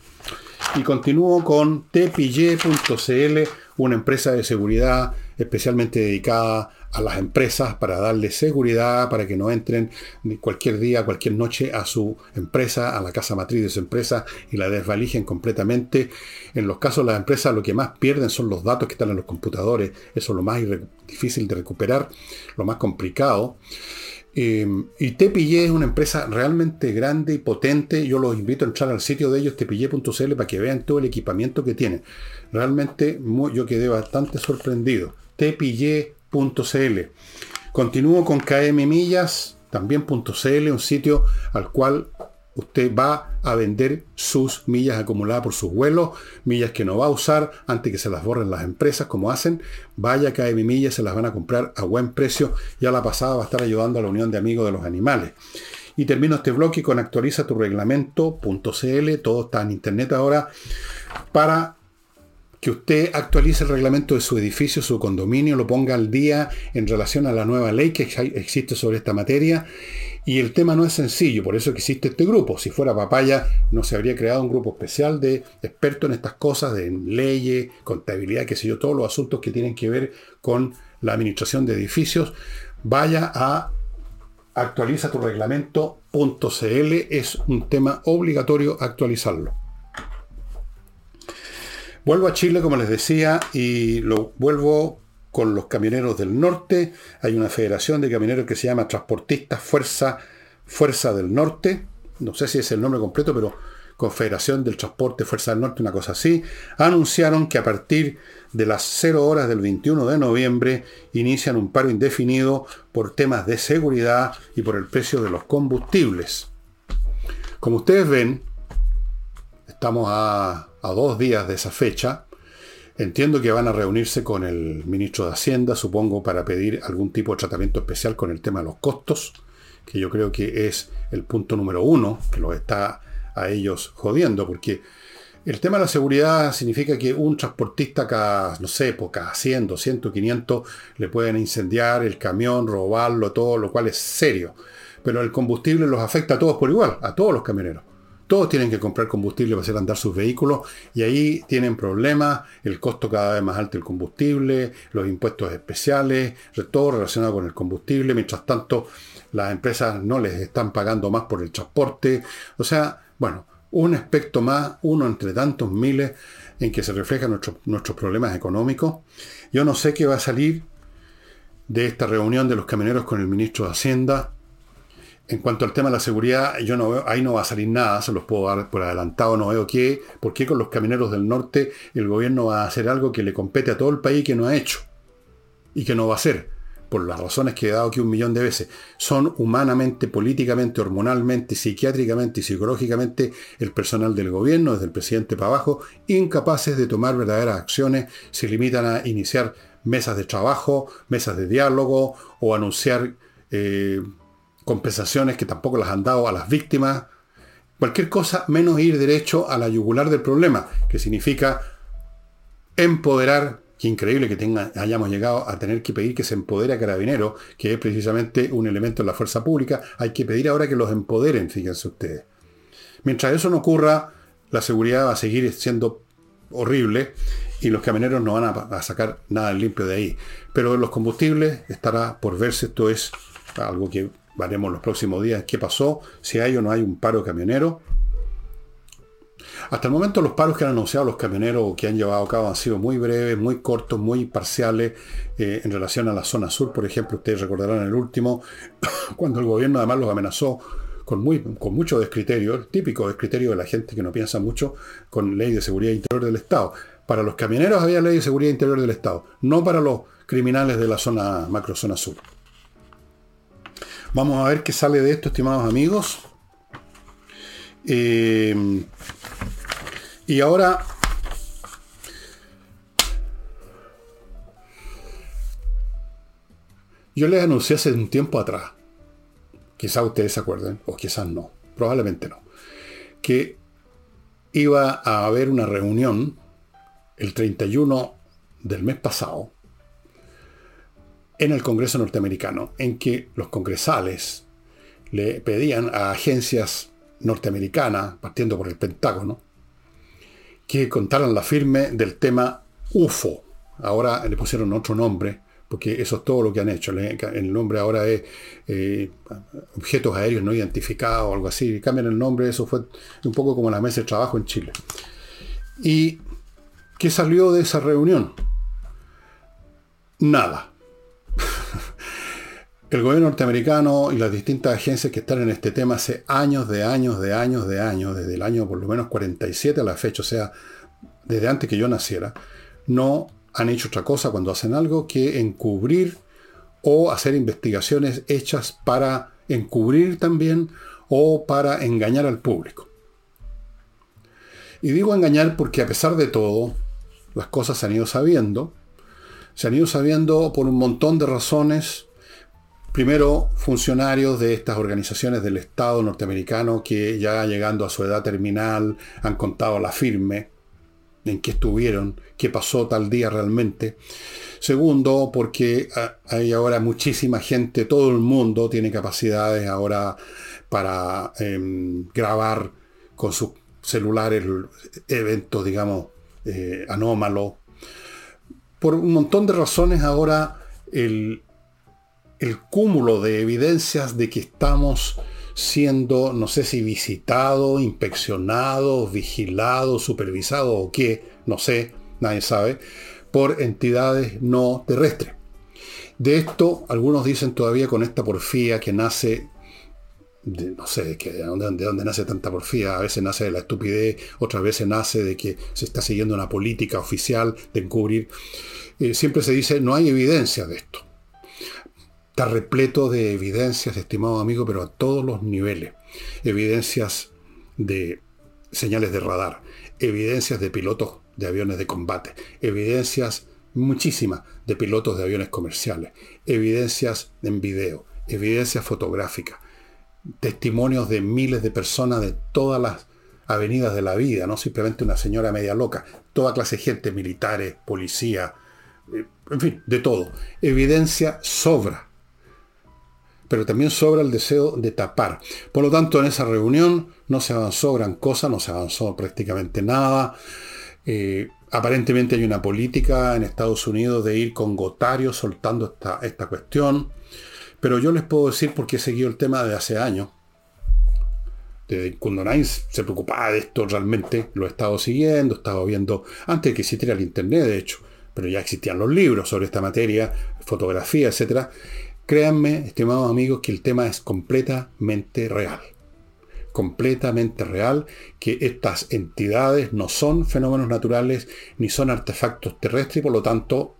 Y continúo con tpille.cl, una empresa de seguridad especialmente dedicada a las empresas para darle seguridad, para que no entren cualquier día, cualquier noche a su empresa, a la casa matriz de su empresa y la desvalijen completamente. En los casos de las empresas lo que más pierden son los datos que están en los computadores. Eso es lo más difícil de recuperar, lo más complicado. Eh, y Tepille es una empresa realmente grande y potente. Yo los invito a entrar al sitio de ellos, tepille.cl, para que vean todo el equipamiento que tienen. Realmente yo quedé bastante sorprendido. tepille.cl. Continúo con KM Millas, también.cl, un sitio al cual usted va a vender sus millas acumuladas por sus vuelos, millas que no va a usar antes que se las borren las empresas como hacen. Vaya que hay millas, se las van a comprar a buen precio. Ya la pasada va a estar ayudando a la Unión de Amigos de los Animales. Y termino este bloque con actualiza tu reglamento.cl. Todo está en internet ahora para que usted actualice el reglamento de su edificio, su condominio, lo ponga al día en relación a la nueva ley que existe sobre esta materia y el tema no es sencillo, por eso existe este grupo. Si fuera papaya, no se habría creado un grupo especial de expertos en estas cosas, de leyes, contabilidad, qué sé yo, todos los asuntos que tienen que ver con la administración de edificios. Vaya a actualiza tu reglamento.cl, es un tema obligatorio actualizarlo. Vuelvo a Chile, como les decía, y lo vuelvo con los camioneros del norte. Hay una federación de camioneros que se llama Transportistas Fuerza, Fuerza del Norte. No sé si es el nombre completo, pero Confederación del Transporte Fuerza del Norte, una cosa así. Anunciaron que a partir de las 0 horas del 21 de noviembre inician un paro indefinido por temas de seguridad y por el precio de los combustibles. Como ustedes ven, estamos a, a dos días de esa fecha Entiendo que van a reunirse con el ministro de Hacienda, supongo, para pedir algún tipo de tratamiento especial con el tema de los costos, que yo creo que es el punto número uno, que lo está a ellos jodiendo, porque el tema de la seguridad significa que un transportista cada, no sé, por cada 100, 200, 500 le pueden incendiar el camión, robarlo, todo, lo cual es serio. Pero el combustible los afecta a todos por igual, a todos los camioneros. Todos tienen que comprar combustible para hacer andar sus vehículos y ahí tienen problemas, el costo cada vez más alto del combustible, los impuestos especiales, todo relacionado con el combustible. Mientras tanto, las empresas no les están pagando más por el transporte. O sea, bueno, un aspecto más, uno entre tantos miles en que se reflejan nuestros problemas económicos. Yo no sé qué va a salir de esta reunión de los camioneros con el ministro de Hacienda. En cuanto al tema de la seguridad, yo no veo, ahí no va a salir nada, se los puedo dar por adelantado, no veo qué, por qué con los camioneros del norte el gobierno va a hacer algo que le compete a todo el país que no ha hecho y que no va a hacer, por las razones que he dado aquí un millón de veces. Son humanamente, políticamente, hormonalmente, psiquiátricamente y psicológicamente el personal del gobierno, desde el presidente para abajo, incapaces de tomar verdaderas acciones, se limitan a iniciar mesas de trabajo, mesas de diálogo o anunciar... Eh, compensaciones que tampoco las han dado a las víctimas, cualquier cosa menos ir derecho a la yugular del problema, que significa empoderar, qué increíble que tenga, hayamos llegado a tener que pedir que se empodere a Carabinero, que es precisamente un elemento de la fuerza pública, hay que pedir ahora que los empoderen, fíjense ustedes. Mientras eso no ocurra, la seguridad va a seguir siendo horrible y los camioneros no van a sacar nada limpio de ahí. Pero los combustibles estará por verse, esto es algo que Veremos los próximos días qué pasó, si hay o no hay un paro camionero. Hasta el momento los paros que han anunciado los camioneros o que han llevado a cabo han sido muy breves, muy cortos, muy parciales eh, en relación a la zona sur. Por ejemplo, ustedes recordarán el último, cuando el gobierno además los amenazó con, muy, con mucho descriterio, el típico descriterio de la gente que no piensa mucho, con ley de seguridad interior del Estado. Para los camioneros había ley de seguridad interior del Estado, no para los criminales de la zona macrozona sur. Vamos a ver qué sale de esto, estimados amigos. Eh, y ahora... Yo les anuncié hace un tiempo atrás, quizás ustedes se acuerden, o quizás no, probablemente no, que iba a haber una reunión el 31 del mes pasado en el Congreso norteamericano, en que los congresales le pedían a agencias norteamericanas, partiendo por el Pentágono, que contaran la firme del tema UFO. Ahora le pusieron otro nombre, porque eso es todo lo que han hecho. El nombre ahora es eh, objetos aéreos no identificados o algo así. Cambian el nombre, eso fue un poco como la mesa de trabajo en Chile. ¿Y qué salió de esa reunión? Nada. El gobierno norteamericano y las distintas agencias que están en este tema hace años, de años, de años, de años, desde el año por lo menos 47 a la fecha, o sea, desde antes que yo naciera, no han hecho otra cosa cuando hacen algo que encubrir o hacer investigaciones hechas para encubrir también o para engañar al público. Y digo engañar porque a pesar de todo, las cosas se han ido sabiendo, se han ido sabiendo por un montón de razones, primero funcionarios de estas organizaciones del Estado norteamericano que ya llegando a su edad terminal han contado la firme en qué estuvieron, qué pasó tal día realmente. Segundo, porque hay ahora muchísima gente, todo el mundo tiene capacidades ahora para em, grabar con sus celulares eventos, digamos, eh, anómalos. Por un montón de razones ahora el, el cúmulo de evidencias de que estamos siendo, no sé si visitado, inspeccionado, vigilado, supervisado o qué, no sé, nadie sabe, por entidades no terrestres. De esto, algunos dicen todavía con esta porfía que nace, no sé de, dónde, nace tanta porfía, a veces nace de la estupidez, otras veces nace de que se está siguiendo una política oficial de encubrir. Eh, siempre se dice, no hay evidencia de esto Está repleto de evidencias, estimado amigo, pero a todos los niveles. Evidencias de señales de radar, evidencias de pilotos de aviones de combate, evidencias muchísimas de pilotos de aviones comerciales, evidencias en video, evidencias fotográficas, testimonios de miles de personas de todas las avenidas de la vida, no simplemente una señora media loca. Toda clase de gente, militares, policía, eh, en fin, de todo. Evidencia sobra. Pero también sobra el deseo de tapar. Por lo tanto, en esa reunión no se avanzó gran cosa, no se avanzó prácticamente nada. Eh, aparentemente hay una política en Estados Unidos de ir con gotario soltando esta, esta cuestión. Pero yo les puedo decir porque he seguido el tema de hace años. Desde cuando se preocupaba de esto realmente, lo he estado siguiendo, he estado viendo, antes de que existiera el Internet, de hecho, pero ya existían los libros sobre esta materia, fotografía, etc. Créanme, estimados amigos, que el tema es completamente real. Completamente real, que estas entidades no son fenómenos naturales ni son artefactos terrestres y por lo tanto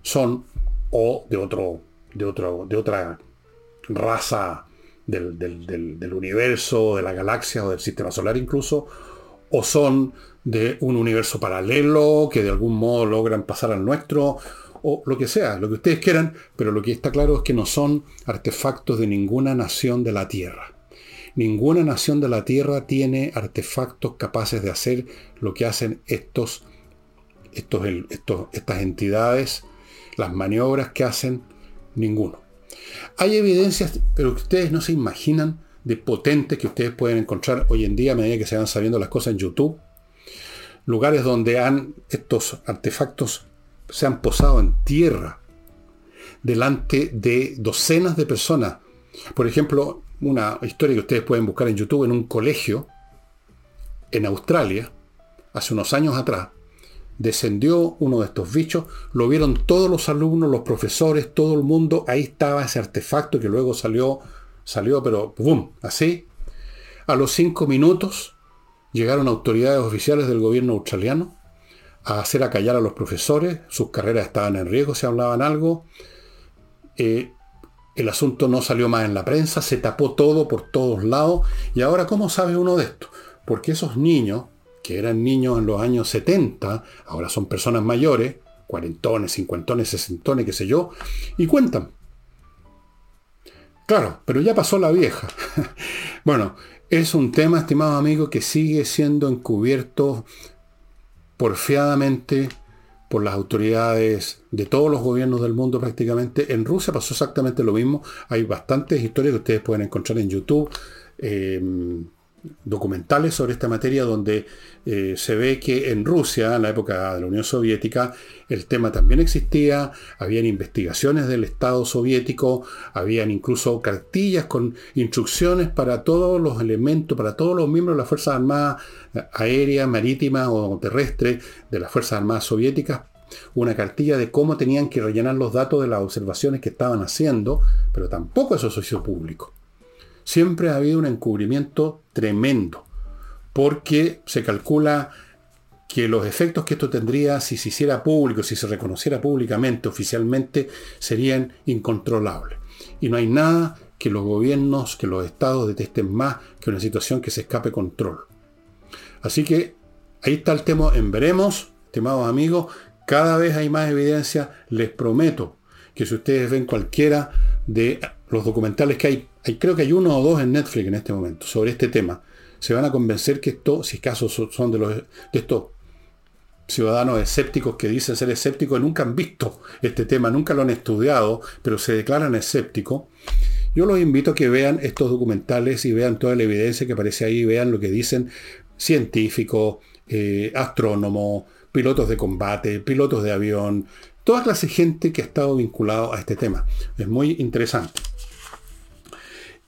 son o de otro de, otro, de otra raza del, del, universo, de la galaxia o del sistema solar incluso, o son de un universo paralelo que de algún modo logran pasar al nuestro, o lo que sea, lo que ustedes quieran, pero lo que está claro es que no son artefactos de ninguna nación de la Tierra. Ninguna nación de la Tierra tiene artefactos capaces de hacer lo que hacen estos, estos, estos estas entidades, las maniobras que hacen Ninguno. Hay evidencias, pero que ustedes no se imaginan de potentes que ustedes pueden encontrar hoy en día a medida que se van sabiendo las cosas en YouTube. Lugares donde han estos artefactos se han posado en tierra delante de docenas de personas. Por ejemplo, una historia que ustedes pueden buscar en YouTube en un colegio en Australia, hace unos años atrás, descendió uno de estos bichos, lo vieron todos los alumnos, los profesores, todo el mundo, ahí estaba ese artefacto que luego salió, salió, pero ¡boom! Así. A los cinco minutos llegaron autoridades oficiales del gobierno australiano a hacer acallar a los profesores, sus carreras estaban en riesgo, se hablaban algo. Eh, el asunto no salió más en la prensa, se tapó todo por todos lados. Y ahora, ¿cómo sabe uno de esto? Porque esos niños, que eran niños en los años 70, ahora son personas mayores, cuarentones, cincuentones, sesentones, qué sé yo, y cuentan. Claro, pero ya pasó la vieja. bueno, es un tema, estimado amigo, que sigue siendo encubierto porfiadamente por las autoridades de todos los gobiernos del mundo prácticamente. En Rusia pasó exactamente lo mismo. Hay bastantes historias que ustedes pueden encontrar en YouTube. Eh, documentales sobre esta materia donde eh, se ve que en Rusia, en la época de la Unión Soviética, el tema también existía, habían investigaciones del Estado soviético, habían incluso cartillas con instrucciones para todos los elementos, para todos los miembros de las Fuerzas Armadas aéreas, marítimas o terrestres de las Fuerzas Armadas soviéticas una cartilla de cómo tenían que rellenar los datos de las observaciones que estaban haciendo, pero tampoco eso se hizo público siempre ha habido un encubrimiento tremendo, porque se calcula que los efectos que esto tendría si se hiciera público, si se reconociera públicamente, oficialmente, serían incontrolables. Y no hay nada que los gobiernos, que los estados detesten más que una situación que se escape control. Así que ahí está el tema en veremos, estimados amigos, cada vez hay más evidencia, les prometo que si ustedes ven cualquiera de los documentales que hay creo que hay uno o dos en Netflix en este momento sobre este tema, se van a convencer que esto, si casos son de, los, estos ciudadanos escépticos que dicen ser escépticos, nunca han visto este tema, nunca lo han estudiado, pero se declaran escépticos. Yo los invito a que vean estos documentales y vean toda la evidencia que aparece ahí, vean lo que dicen científicos, eh, astrónomos, pilotos de combate, pilotos de avión, toda clase de gente que ha estado vinculado a este tema. Es muy interesante.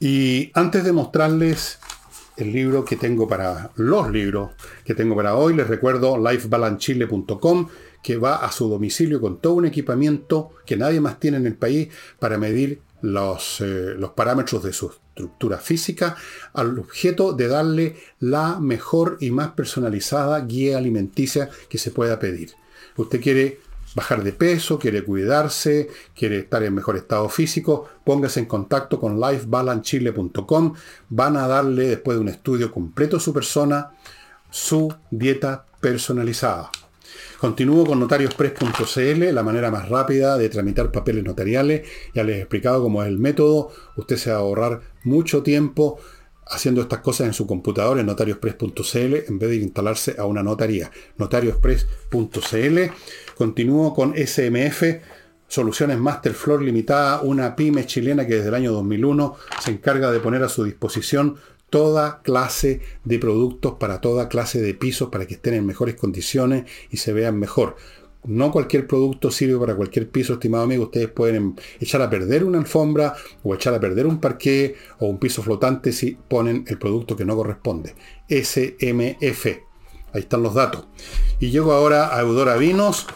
Y antes de mostrarles el libro que tengo para los libros que tengo para hoy, les recuerdo lifebalancechile.com que va a su domicilio con todo un equipamiento que nadie más tiene en el país para medir los, eh, los parámetros de su estructura física al objeto de darle la mejor y más personalizada guía alimenticia que se pueda pedir. Usted quiere bajar de peso, quiere cuidarse, quiere estar en mejor estado físico, póngase en contacto con lifebalancechile.com. Van a darle, después de un estudio completo de su persona, su dieta personalizada. Continúo con notariospress.cl, la manera más rápida de tramitar papeles notariales. Ya les he explicado cómo es el método. Usted se va a ahorrar mucho tiempo haciendo estas cosas en su computador en notariospress.cl en vez de instalarse a una notaría. notariospress.cl. Continúo con SMF, Soluciones Master Floor Limitada, una pyme chilena que desde el año 2001 se encarga de poner a su disposición toda clase de productos para toda clase de pisos para que estén en mejores condiciones y se vean mejor. No cualquier producto sirve para cualquier piso, estimado amigo. Ustedes pueden echar a perder una alfombra o echar a perder un parqué o un piso flotante si ponen el producto que no corresponde. SMF. Ahí están los datos. Y llego ahora a Eudora Vinos.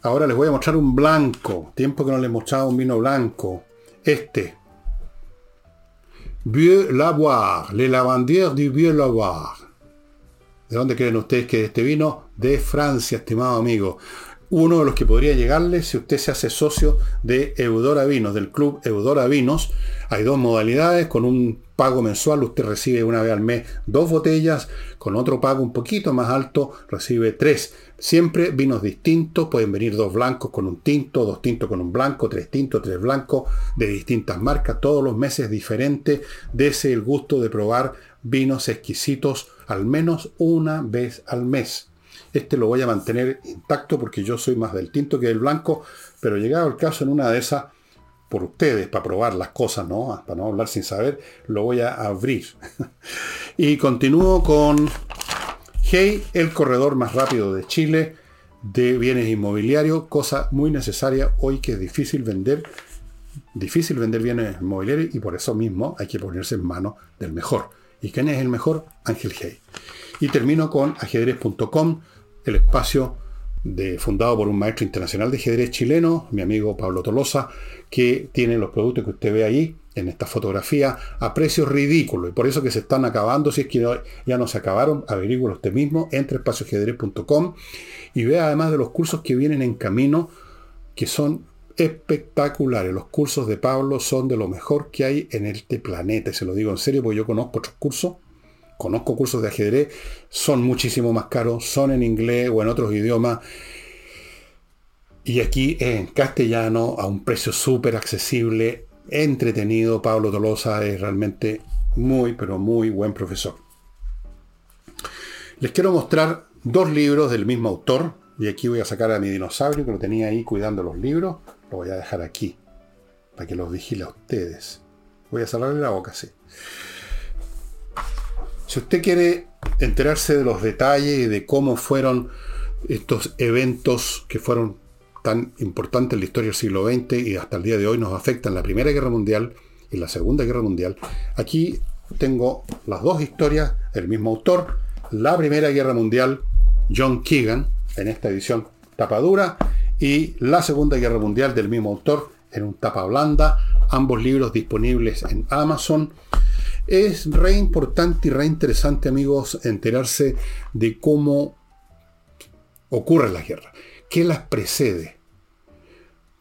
Ahora les voy a mostrar un blanco. Tiempo que no les mostraba un vino blanco. Este. Vieux Lavoir. Le Lavandier du Vieux Lavoir. ¿De dónde creen ustedes que es este vino? De Francia, estimado amigo uno de los que podría llegarle si usted se hace socio de Eudora Vinos, del club Eudora Vinos. Hay dos modalidades, con un pago mensual usted recibe una vez al mes dos botellas, con otro pago un poquito más alto recibe tres. Siempre vinos distintos, pueden venir dos blancos con un tinto, dos tintos con un blanco, tres tintos, tres blancos, de distintas marcas, todos los meses diferentes. Dese el gusto de probar vinos exquisitos al menos una vez al mes. Este lo voy a mantener intacto porque yo soy más del tinto que del blanco, pero llegado el caso en una de esas, por ustedes, para probar las cosas, ¿no? Para no hablar sin saber, lo voy a abrir. y continúo con Hey, el corredor más rápido de Chile de bienes inmobiliarios, cosa muy necesaria hoy que es difícil vender, difícil vender bienes inmobiliarios y por eso mismo hay que ponerse en manos del mejor. ¿Y quién es el mejor? Ángel Hey. Y termino con ajedrez.com, el espacio de, fundado por un maestro internacional de ajedrez chileno, mi amigo Pablo Tolosa, que tiene los productos que usted ve ahí en esta fotografía a precios ridículos y por eso que se están acabando, si es que ya no se acabaron, averigüelo usted mismo, entre espacioajedrez.com y vea además de los cursos que vienen en camino, que son espectaculares. Los cursos de Pablo son de lo mejor que hay en este planeta, y se lo digo en serio porque yo conozco otros cursos conozco cursos de ajedrez, son muchísimo más caros, son en inglés o en otros idiomas. Y aquí en castellano, a un precio súper accesible, entretenido. Pablo Tolosa es realmente muy, pero muy buen profesor. Les quiero mostrar dos libros del mismo autor. Y aquí voy a sacar a mi dinosaurio que lo tenía ahí cuidando los libros. Lo voy a dejar aquí, para que los vigile a ustedes. Voy a cerrarle la boca, sí. Si usted quiere enterarse de los detalles y de cómo fueron estos eventos que fueron tan importantes en la historia del siglo XX y hasta el día de hoy nos afectan la Primera Guerra Mundial y la Segunda Guerra Mundial, aquí tengo las dos historias del mismo autor. La Primera Guerra Mundial, John Keegan, en esta edición tapadura, y la Segunda Guerra Mundial del mismo autor en un tapa blanda, ambos libros disponibles en Amazon. Es re importante y re interesante, amigos, enterarse de cómo ocurre la guerra, qué las precede,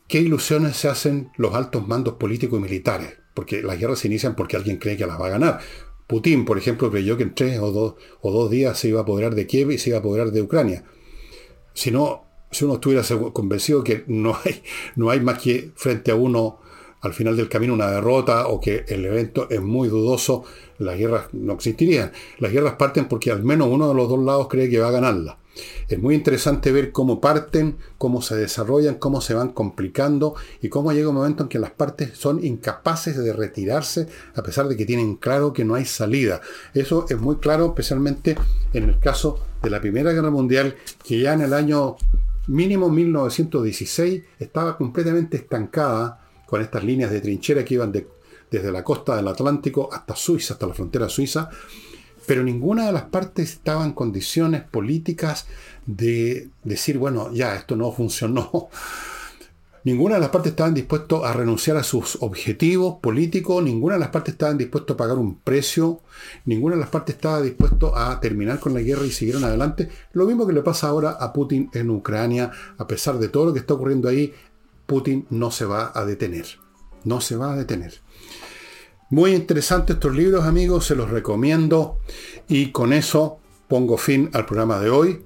qué ilusiones se hacen los altos mandos políticos y militares, porque las guerras se inician porque alguien cree que las va a ganar. Putin, por ejemplo, creyó que en tres o dos, o dos días se iba a apoderar de Kiev y se iba a apoderar de Ucrania. Si no, si uno estuviera convencido que no hay, no hay más que frente a uno al final del camino una derrota o que el evento es muy dudoso, las guerras no existirían. Las guerras parten porque al menos uno de los dos lados cree que va a ganarla. Es muy interesante ver cómo parten, cómo se desarrollan, cómo se van complicando y cómo llega un momento en que las partes son incapaces de retirarse a pesar de que tienen claro que no hay salida. Eso es muy claro especialmente en el caso de la Primera Guerra Mundial, que ya en el año mínimo 1916 estaba completamente estancada con estas líneas de trinchera que iban desde la costa del Atlántico hasta Suiza, hasta la frontera suiza, pero ninguna de las partes estaba en condiciones políticas de decir, bueno, ya, esto no funcionó. Ninguna de las partes estaban dispuestos a renunciar a sus objetivos políticos, ninguna de las partes estaban dispuestos a pagar un precio, ninguna de las partes estaba dispuesto a terminar con la guerra y siguieron adelante. Lo mismo que le pasa ahora a Putin en Ucrania, a pesar de todo lo que está ocurriendo ahí, Putin no se va a detener. No se va a detener. Muy interesantes estos libros, amigos, se los recomiendo. Y con eso pongo fin al programa de hoy.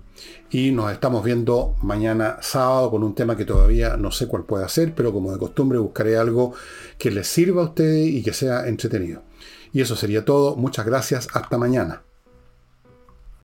Y nos estamos viendo mañana sábado con un tema que todavía no sé cuál puede ser, pero como de costumbre buscaré algo que les sirva a ustedes y que sea entretenido. Y eso sería todo. Muchas gracias. Hasta mañana.